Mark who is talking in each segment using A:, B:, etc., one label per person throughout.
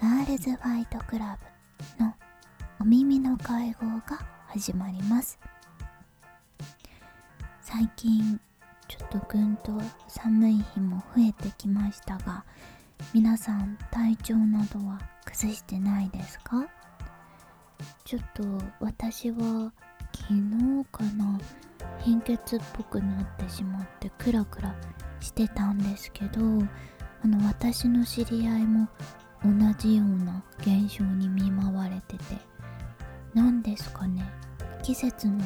A: ガールズファイトクラブのお耳の会合が始まります。最近ちょっとぐんと寒い日も増えてきましたが皆さん体調などは崩してないですか？ちょっと私は昨日かな貧血っぽくなってしまってクラクラしてたんですけどあの私の知り合いも同じような現象に見舞われてて。何ですかね。季節の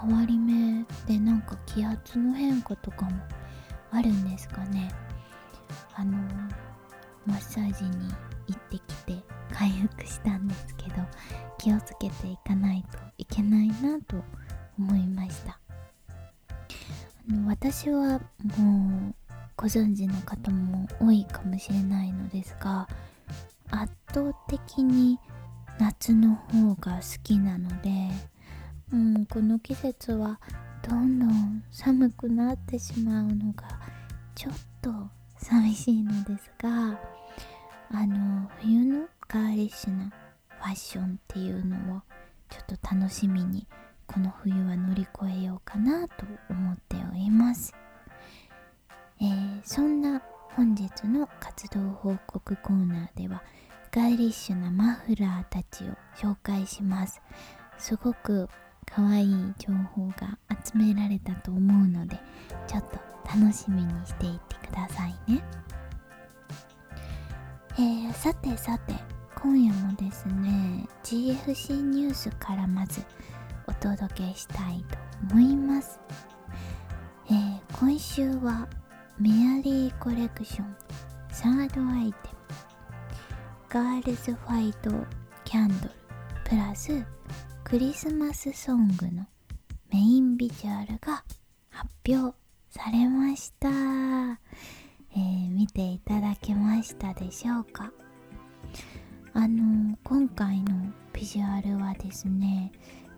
A: 変わり目でなんか気圧の変化とかもあるんですかね。あのマッサージに行ってきて回復したんですけど気をつけていかないといけないなと思いました。あの私はもうご存知の方も多いかもしれないのですが圧倒的に夏の方が好きなのでもうこの季節はどんどん寒くなってしまうのがちょっと寂しいのですがあの冬のガーリッシュなファッションっていうのをちょっと楽しみにこの冬は乗り越えようかなと思っております、えー、そんな本日の活動報告コーナーではガーリッシュなマフラーたちを紹介します。すごく可愛い情報が集められたと思うのでちょっと楽しみにしていてくださいね。えー、さてさて今夜もですね GFC ニュースからまずお届けしたいと思います、えー、今週はメアリーコレクションサードアイテム。ガールズファイトキャンドルプラスクリスマスソングのメインビジュアルが発表されました、えー、見ていただけましたでしょうか？あの今回のビジュアルはですね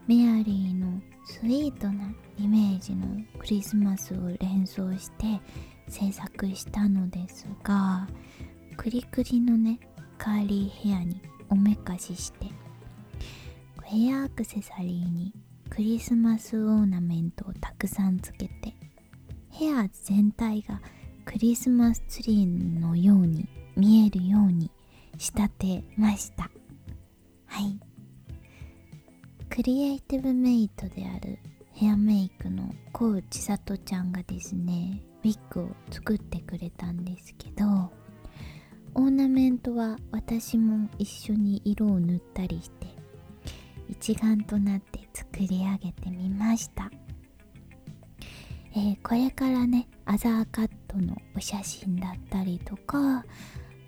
A: メアリーのスイートなイメージのクリスマスを連想して制作したのですがクリクリのねカーリーヘアにおめかししてヘアアクセサリーにクリスマスオーナメントをたくさんつけてヘア全体がクリスマスツリーのように見えるように仕立てました。はい。クリエイティブメイトであるヘアメイクのコウ千里ちゃんがですねウィッグを作ってくれたんですけどオーナメントは私も一緒に色を塗ったりして一丸となって作り上げてみました、えー、これからねアザーカットのお写真だったりとか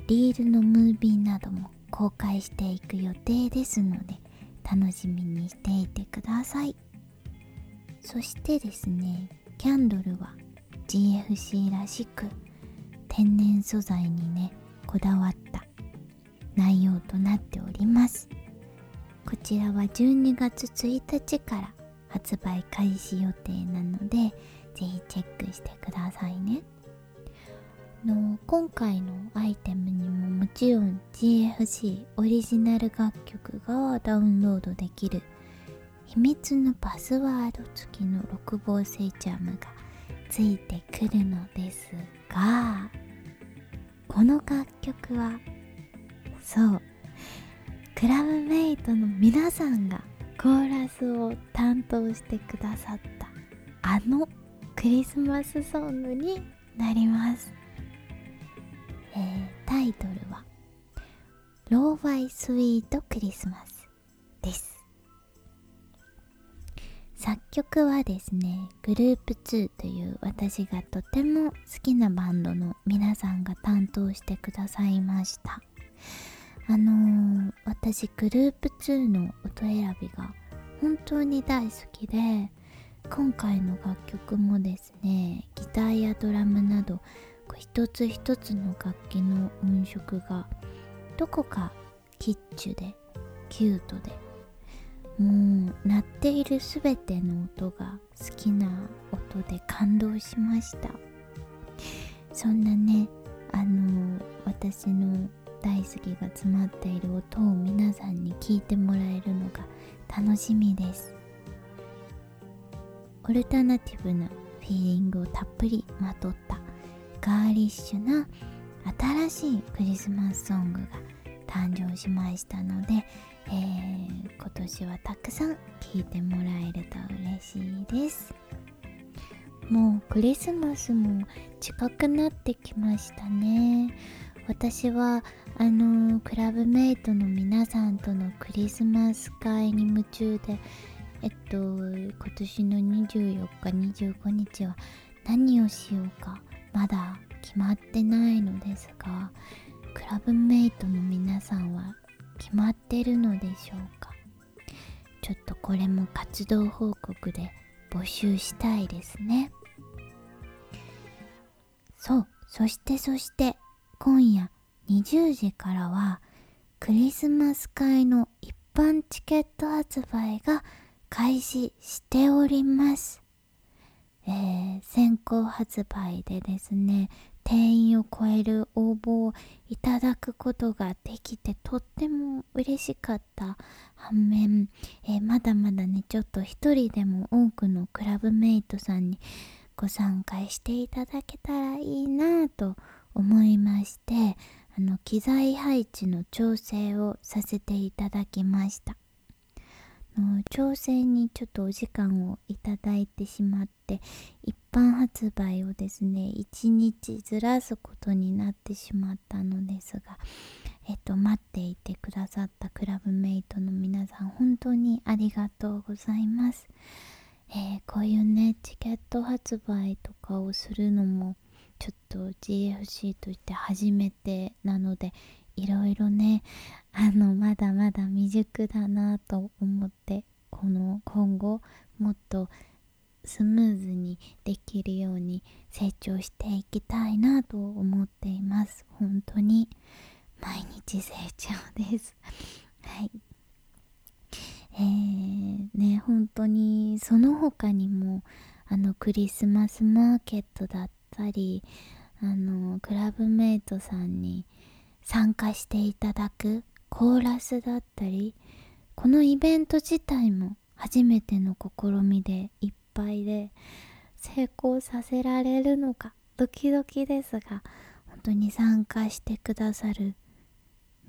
A: リールのムービーなども公開していく予定ですので楽しみにしていてください。そしてですねキャンドルは GFC らしく天然素材にねこだわった内容となっております。こちらは12月1日から発売開始予定なのでぜひチェックしてくださいね。の今回のアイテムにももちろん GFC オリジナル楽曲がダウンロードできる秘密のパスワード付きの6号セイチャームがついてくるのですがこの楽曲はそうクラブメイトの皆さんがコーラスを担当してくださったあのクリスマスソングになります。えー、タイトルは「ローファイスイートクリスマス」です。作曲はですねグループ2という私がとても好きなバンドの皆さんが担当してくださいました。あのー、私グループ2の音選びが本当に大好きで今回の楽曲もですねギターやドラムなど一つ一つの楽器の音色がどこかキッチュでキュートでもう鳴っている全ての音が好きな音で感動しました。そんなねあの私の大好きが詰まっている音を皆さんに聞いてもらえるのが楽しみです。オルタナティブなフィーリングをたっぷりまとったガーリッシュな新しいクリスマスソングが誕生しましたので、えー、今年はたくさん聴いてもらえると嬉しいです。もうクリスマスも近くなってきましたね。私はあのクラブメイトの皆さんとのクリスマス会に夢中でえっと今年の24日25日は何をしようかまだ決まってないのですがクラブメイトの皆さんは決まってるのでしょうか？ちょっとこれも活動報告で募集したいですねそうそしてそして今夜20時からはクリスマス会の一般チケット発売が開始しております。えー、先行発売でですね、定員を超える応募をいただくことができてとっても嬉しかった反面、えー、まだまだねちょっと一人でも多くのクラブメイトさんにご参加していただけたらいいなぁと思いましてあの機材配置の調整をさせていただきました。の調整にちょっとお時間をいただいてしまって一般発売をですね1日ずらすことになってしまったのですがえっと待っていてくださったクラブメイトの皆さん本当にありがとうございます、えー、こういうねチケット発売とかをするのもちょっと GFC として初めてなのでいろいろねあのまだまだ未熟だなと思ってこの今後もっとスムーズにできるように成長していきたいなと思っています。本当に。毎日成長です。はい。えー、ね本当にその他にもあのクリスマスマーケットだったりあのクラブメイトさんに参加していただくコーラスだったりこのイベント自体も初めての試みでいっぱいで成功させられるのかドキドキですが本当に参加してくださる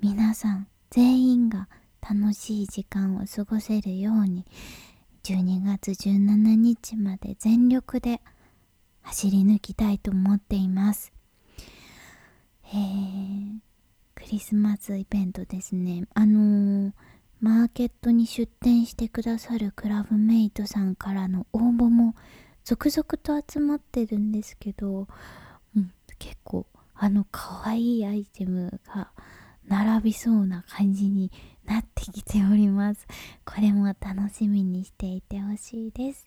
A: 皆さん全員が楽しい時間を過ごせるように12月17日まで全力で走り抜きたいと思っています。えー、クリスマスイベントですね。あのー、マーケットに出店してくださるクラブメイトさんからの応募も続々と集まってるんですけど、うん、結構あの可愛いアイテムが並びそうな感じになってきております。これも楽しみにしていてほしいです。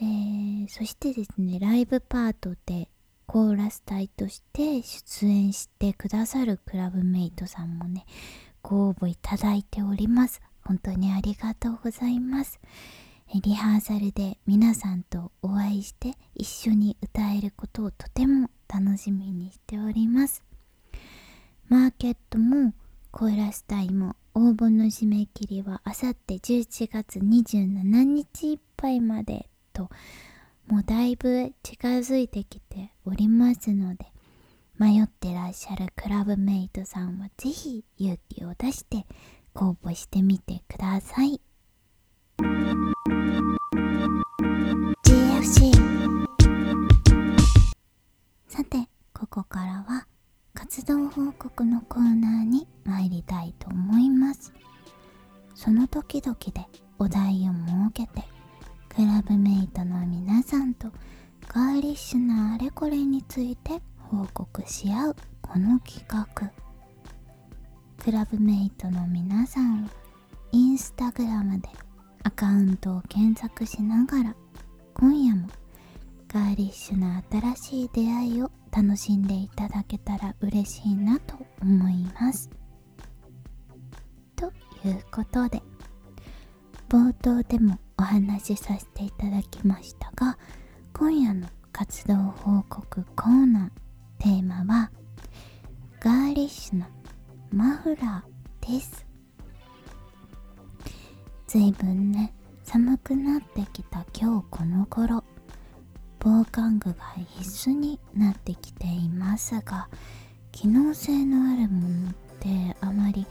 A: えー、そしてですねライブパートでコーラス隊として出演してくださるクラブメイトさんもねご応募いただいております。本当にありがとうございます。リハーサルで皆さんとお会いして一緒に歌えることをとても楽しみにしております。マーケットもコーラス隊も応募の締め切りはあさって11月27日いっぱいまでともうだいぶ近づいてきておりますので迷ってらっしゃるクラブメイトさんはぜひ勇気を出して応募してみてください。GFC さてここからは活動報告のコーナーに参りたいと思います。その時々でお題を設けてクラブメイトの皆さんとガーリッシュなあれこれについて報告し合うこの企画。クラブメイトの皆さんはインスタグラムでアカウントを検索しながら今夜もガーリッシュな新しい出会いを楽しんでいただけたら嬉しいなと思います。ということで冒頭でもお話しさせていただきましたが今夜の活動報告コーナーテーマはガーリッシュなマフラーです。ずいぶんね寒くなってきた今日この頃防寒具が必須になってきていますが機能性のあるものってあまり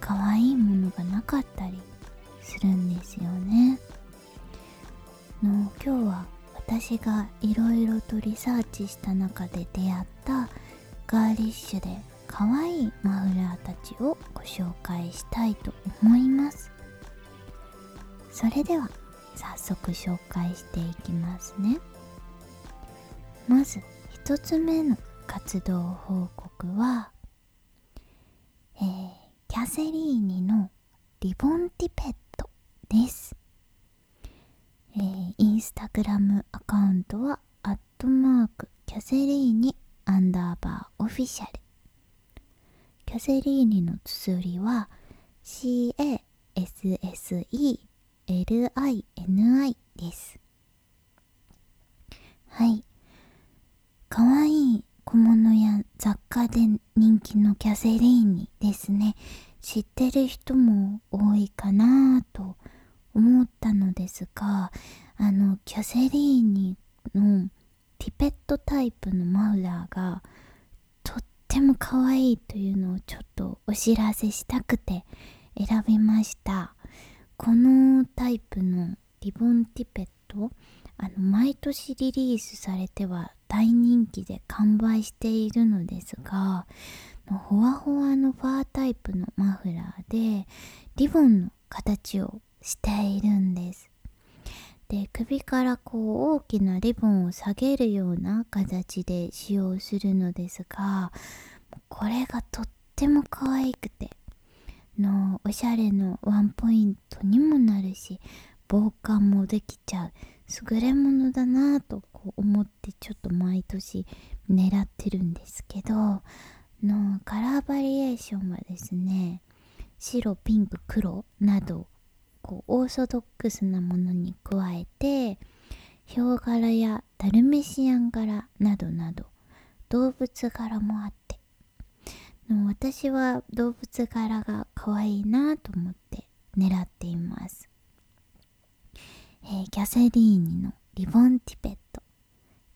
A: 可愛いものがなかったりするんですよね。の今日は私がいろいろとリサーチした中で出会ったガーリッシュで可愛いマフラーたちをご紹介したいと思います。それでは早速紹介していきますね。まず1つ目の活動報告は、えー、キャセリーニのリボンティペットです、えー、インスタグラムアカウントはアットマークキャセリーニアンダーバーオフィシャルキャセリーニの綴りは CASSE LINI です。はい。かわいい小物や雑貨で人気のキャセリーニですね。知ってる人も多いかなぁと思思ったのですが、あの、キャセリーニのティペットタイプのマフラーがとっても可愛いというのをちょっとお知らせしたくて選びました。このタイプのリボンティペットあの毎年リリースされては大人気で完売しているのですがほわほわのファータイプのマフラーでリボンの形をしているんです。で首からこう大きなリボンを下げるような形で使用するのですがこれがとっても可愛くてのおしゃれのワンポイントにもなるし防寒もできちゃう。優れものだなぁとこう思ってちょっと毎年狙ってるんですけどのカラーバリエーションはですね白ピンク黒などこうオーソドックスなものに加えてヒョウ柄やダルメシアン柄などなど動物柄もあって。の私は動物柄が可愛いなと思って狙っています、えー、キャセリーニのリボンティペット。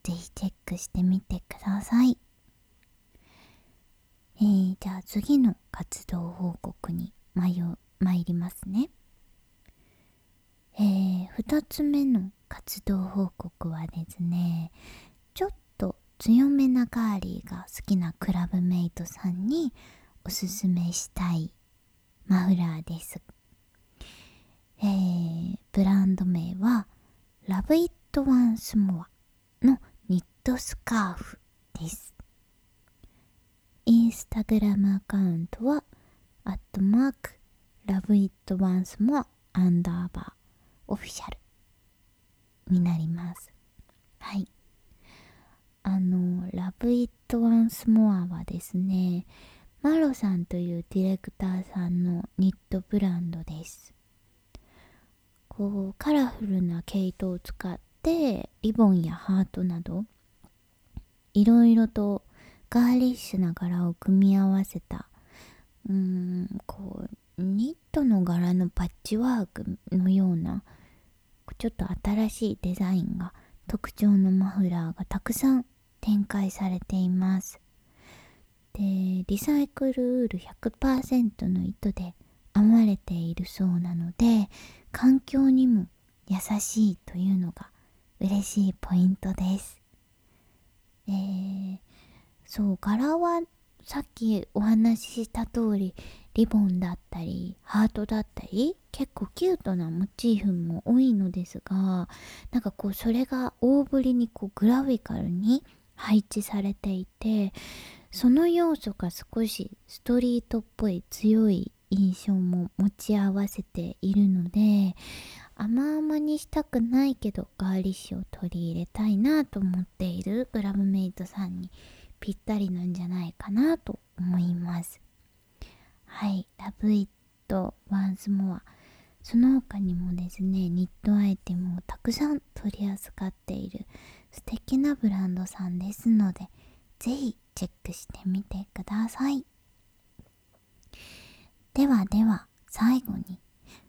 A: ぜひチェックしてみてください。えー、じゃあ次の活動報告に参りますね。えー、2つ目の活動報告はですねちょっと強めなガーリーが好きなクラブメイトさんにおすすめしたいマフラーです。えー、ブランド名は Love It Once More のニットスカーフです。インスタグラムアカウントはアットマーク Love It Once More アンダーバーオフィシャルになります。はい。あの、ラブ・イット・ワンス・モアはですね、マロさんというディレクターさんのニットブランドです。こう、カラフルな毛糸を使って、リボンやハートなど、いろいろとガーリッシュな柄を組み合わせた、うーん、こう、ニットの柄のパッチワークのような、ちょっと新しいデザインが特徴のマフラーがたくさん展開されています。で、リサイクルウール100%の糸で編まれているそうなので、環境にも優しいというのが嬉しいポイントです。えー、そう、柄はさっきお話しした通りリボンだったりハートだったり結構キュートなモチーフも多いのですがなんかこうそれが大ぶりにこうグラフィカルに配置されていてその要素が少しストリートっぽい強い印象も持ち合わせているので甘々にしたくないけどガーリッシュを取り入れたいなと思っているグラムメイトさんにぴったりなんじゃないかなと思います。はい、ラブイットワンスモア。その他にもですねニットアイテムをたくさん取り扱っている素敵なブランドさんですので是非チェックしてみてください。ではでは最後に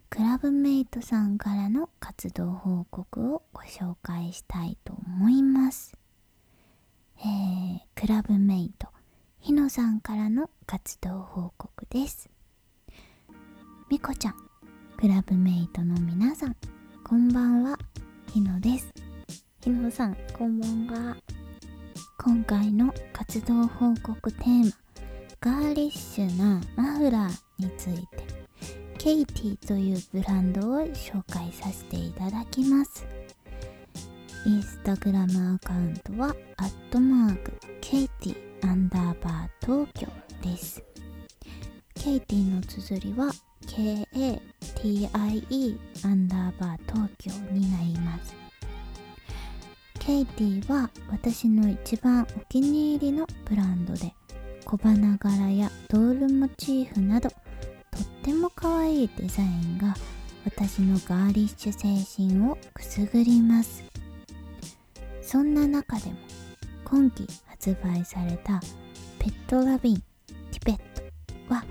A: クラブメイトさんからの活動報告をご紹介したいと思います。えー、クラブメイトひのさんからの活動報告です。みこちゃんクラブメイトの皆さんこんばんは。ひのです。ひのさんこんばんは。今回の活動報告テーマガーリッシュなマフラーについてケイティというブランドを紹介させていただきます。インスタグラムアカウントは、アットマーク、ケイティアンダーバー東京です。ケイティの綴りは、K-A-T-I-E アンダーバー東京になります。ケイティは私の一番お気に入りのブランドで、小花柄やドールモチーフなど、とっても可愛いデザインが私のガーリッシュ精神をくすぐります。そんな中でも今季発売されたペットラビンティペットは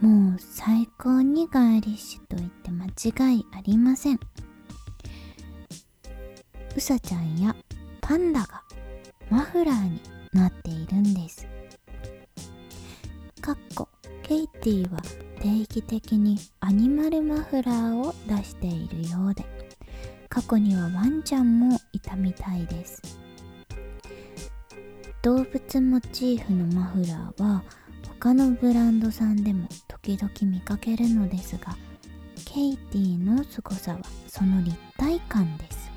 A: もう最高にガーリッシュと言って間違いありません。うさちゃんやパンダがマフラーになっているんです。かっこケイティは定期的にアニマルマフラーを出しているようで過去にはワンちゃんもたみたいです。動物モチーフのマフラーは他のブランドさんでも時々見かけるのですがケイティの凄さはその立体感です。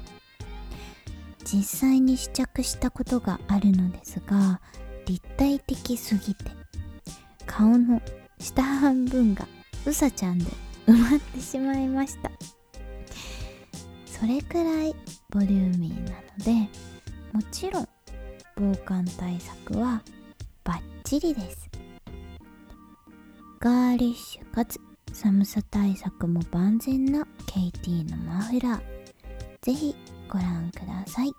A: 実際に試着したことがあるのですが立体的すぎて顔の下半分がうさちゃんで埋まってしまいました。それくらいボリューミーなのでもちろん防寒対策はバッチリです。ガーリッシュかつ寒さ対策も万全なケイティのマフラー。ぜひご覧ください。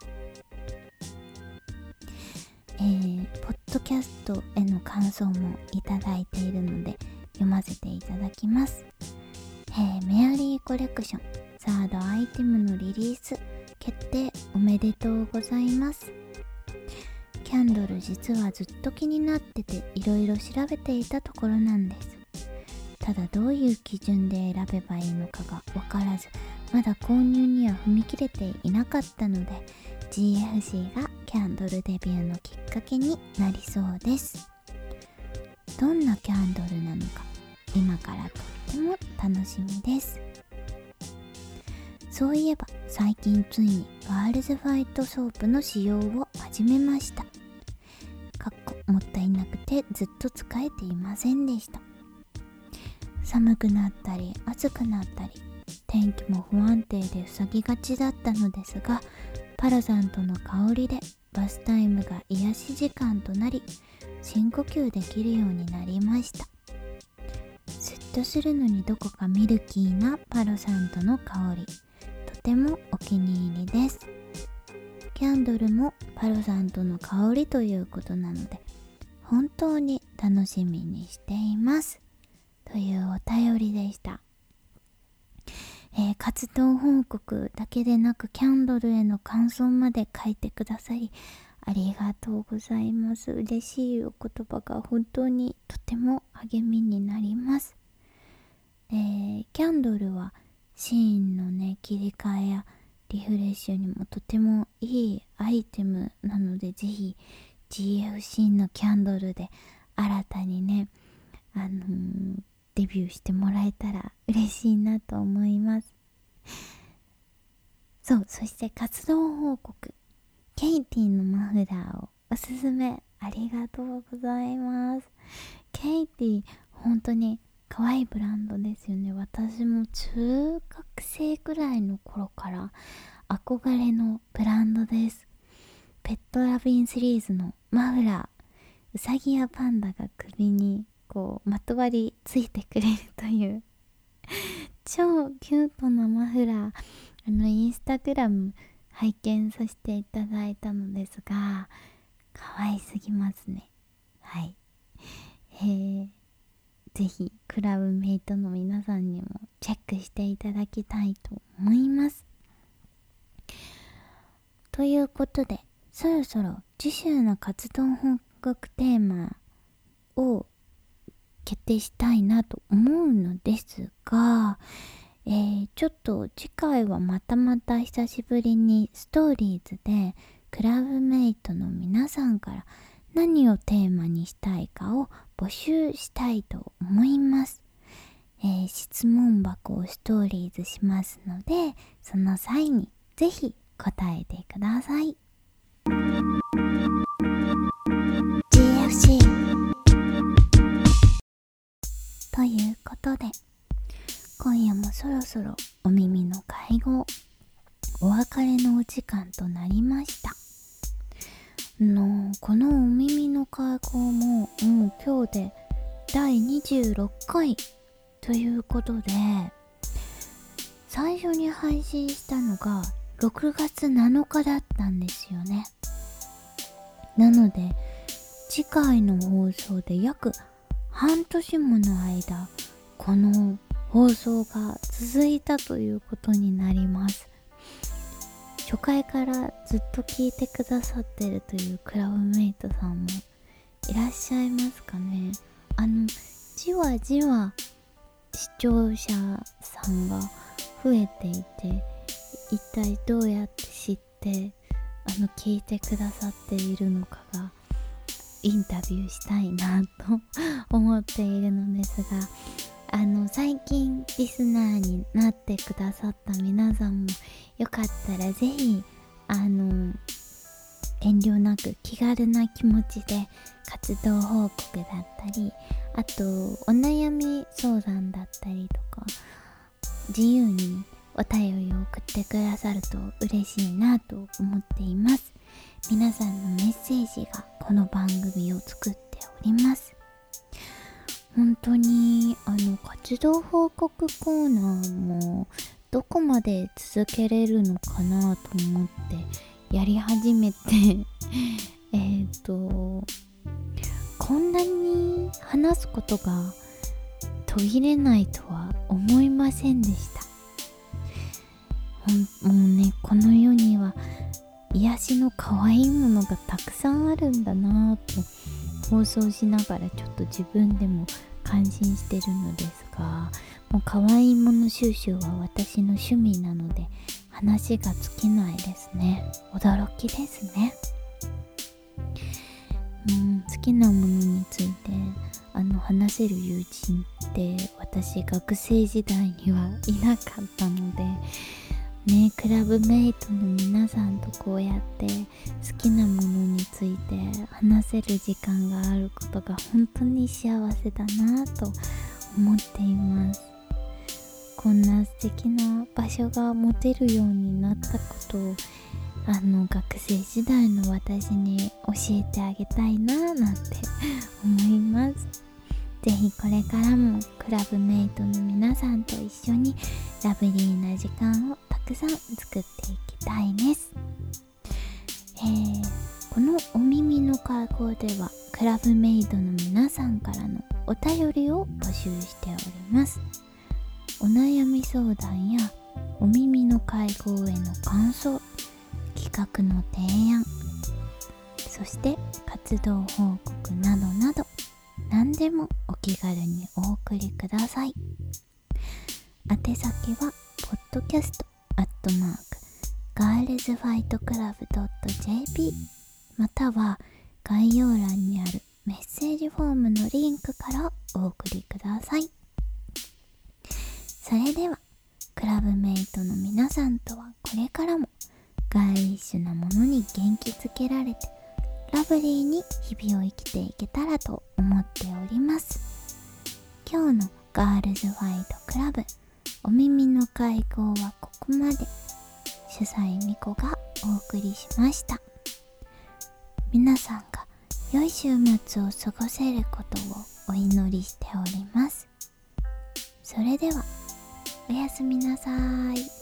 A: えー、ポッドキャストへの感想もいただいているので読ませていただきます、えー、メアリーコレクションサードアイテムのリリース。決定おめでとうございます。キャンドル実はずっと気になってていろいろ調べていたところなんです。ただどういう基準で選べばいいのかがわからずまだ購入には踏み切れていなかったので GFC がキャンドルデビューのきっかけになりそうです。どんなキャンドルなのか今からとっても楽しみです。そういえば最近ついにガールズファイトソープの使用を始めました。かっこもったいなくてずっと使えていませんでした。寒くなったり暑くなったり天気も不安定で塞ぎがちだったのですがパラザントの香りでバスタイムが癒し時間となり深呼吸できるようになりました。スッとするのにどこかミルキーなパロサントの香り。てもお気に入りです。キャンドルもパロさんとの香りということなので本当に楽しみにしています。というお便りでした、えー、活動報告だけでなくキャンドルへの感想まで書いてくださりありがとうございます。嬉しいお言葉が本当にとても励みになります、えー、キャンドルはシーンのね切り替えやリフレッシュにもとてもいいアイテムなのでぜひ GFC のキャンドルで新たにねあのー、デビューしてもらえたら嬉しいなと思います。そうそして活動報告。ケイティのマフラーをおすすめ。ありがとうございます。ケイティ本当に可愛いブランドですよね。私も中学生くらいの頃から憧れのブランドです。ペットラビンシリーズのマフラーうさぎやパンダが首にこうまとわりついてくれるという。超キュートなマフラーあのインスタグラム拝見させていただいたのですが可愛すぎますね。はい。え、ぜひクラブメイトの皆さんにもチェックしていただきたいと思います。ということでそろそろ次週の活動報告テーマを決定したいなと思うのですが、えー、ちょっと次回はまたまた久しぶりにストーリーズでクラブメイトの皆さんから何をテーマにしたいかを募集したいと思います。えー、質問箱をストーリーズしますので、その際にぜひ答えてください。GFC ということで、今夜もそろそろお耳の会合、お別れのお時間となりました。のこのお耳の会合ももう今日で第26回ということで最初に配信したのが6月7日だったんですよね。なので次回の放送で約半年もの間この放送が続いたということになります。初回からずっと聞いてくださってるというクラブメイトさんもいらっしゃいますかね。あのじわじわ視聴者さんが増えていて一体どうやって知ってあの聞いてくださっているのかがインタビューしたいなと思っているのですがあの最近リスナーになってくださった皆さんもよかったらぜひあの遠慮なく気軽な気持ちで活動報告だったりあとお悩み相談だったりとか自由にお便りを送ってくださると嬉しいなと思っています。皆さんのメッセージがこの番組を作っております。本当にあの活動報告コーナーもどこまで続けれるのかなと思ってやり始めて えっとこんなに話すことが途切れないとは思いませんでした。もうねこの世には癒しの可愛いものがたくさんあるんだなぁと放送しながらちょっと自分でも感心してるのですがもう可愛いもの収集は私の趣味なので話が尽きないですね。驚きですね。うん好きなものについてあの話せる友人って私学生時代にはいなかったのでねクラブメイトの皆さんとこうやって好きなものについて話せる時間があることが本当に幸せだなと思っています。こんな素敵な場所が持てるようになったことをあの学生時代の私に教えてあげたいななんて思います。ぜひこれからもクラブメイトの皆さんと一緒にラブリーな時間をくさん作っていきたいです。えー、このお耳の会合ではクラブメイトの皆さんからのお便りを募集しております。お悩み相談やお耳の会合への感想、企画の提案、そして活動報告などなど何でもお気軽にお送りください。宛先は、ポッドキャストトマーク、ガールズファイトクラブ .jp または概要欄にあるメッセージフォームのリンクからお送りください。それでは、クラブメイトの皆さんとはこれからもガーリッシュなものに元気づけられてラブリーに日々を生きていけたらと思っております今日のガールズファイトクラブお耳の会合はここまで。主催みこがお送りしました。皆さんが良い週末を過ごせることをお祈りしております。それではおやすみなさい。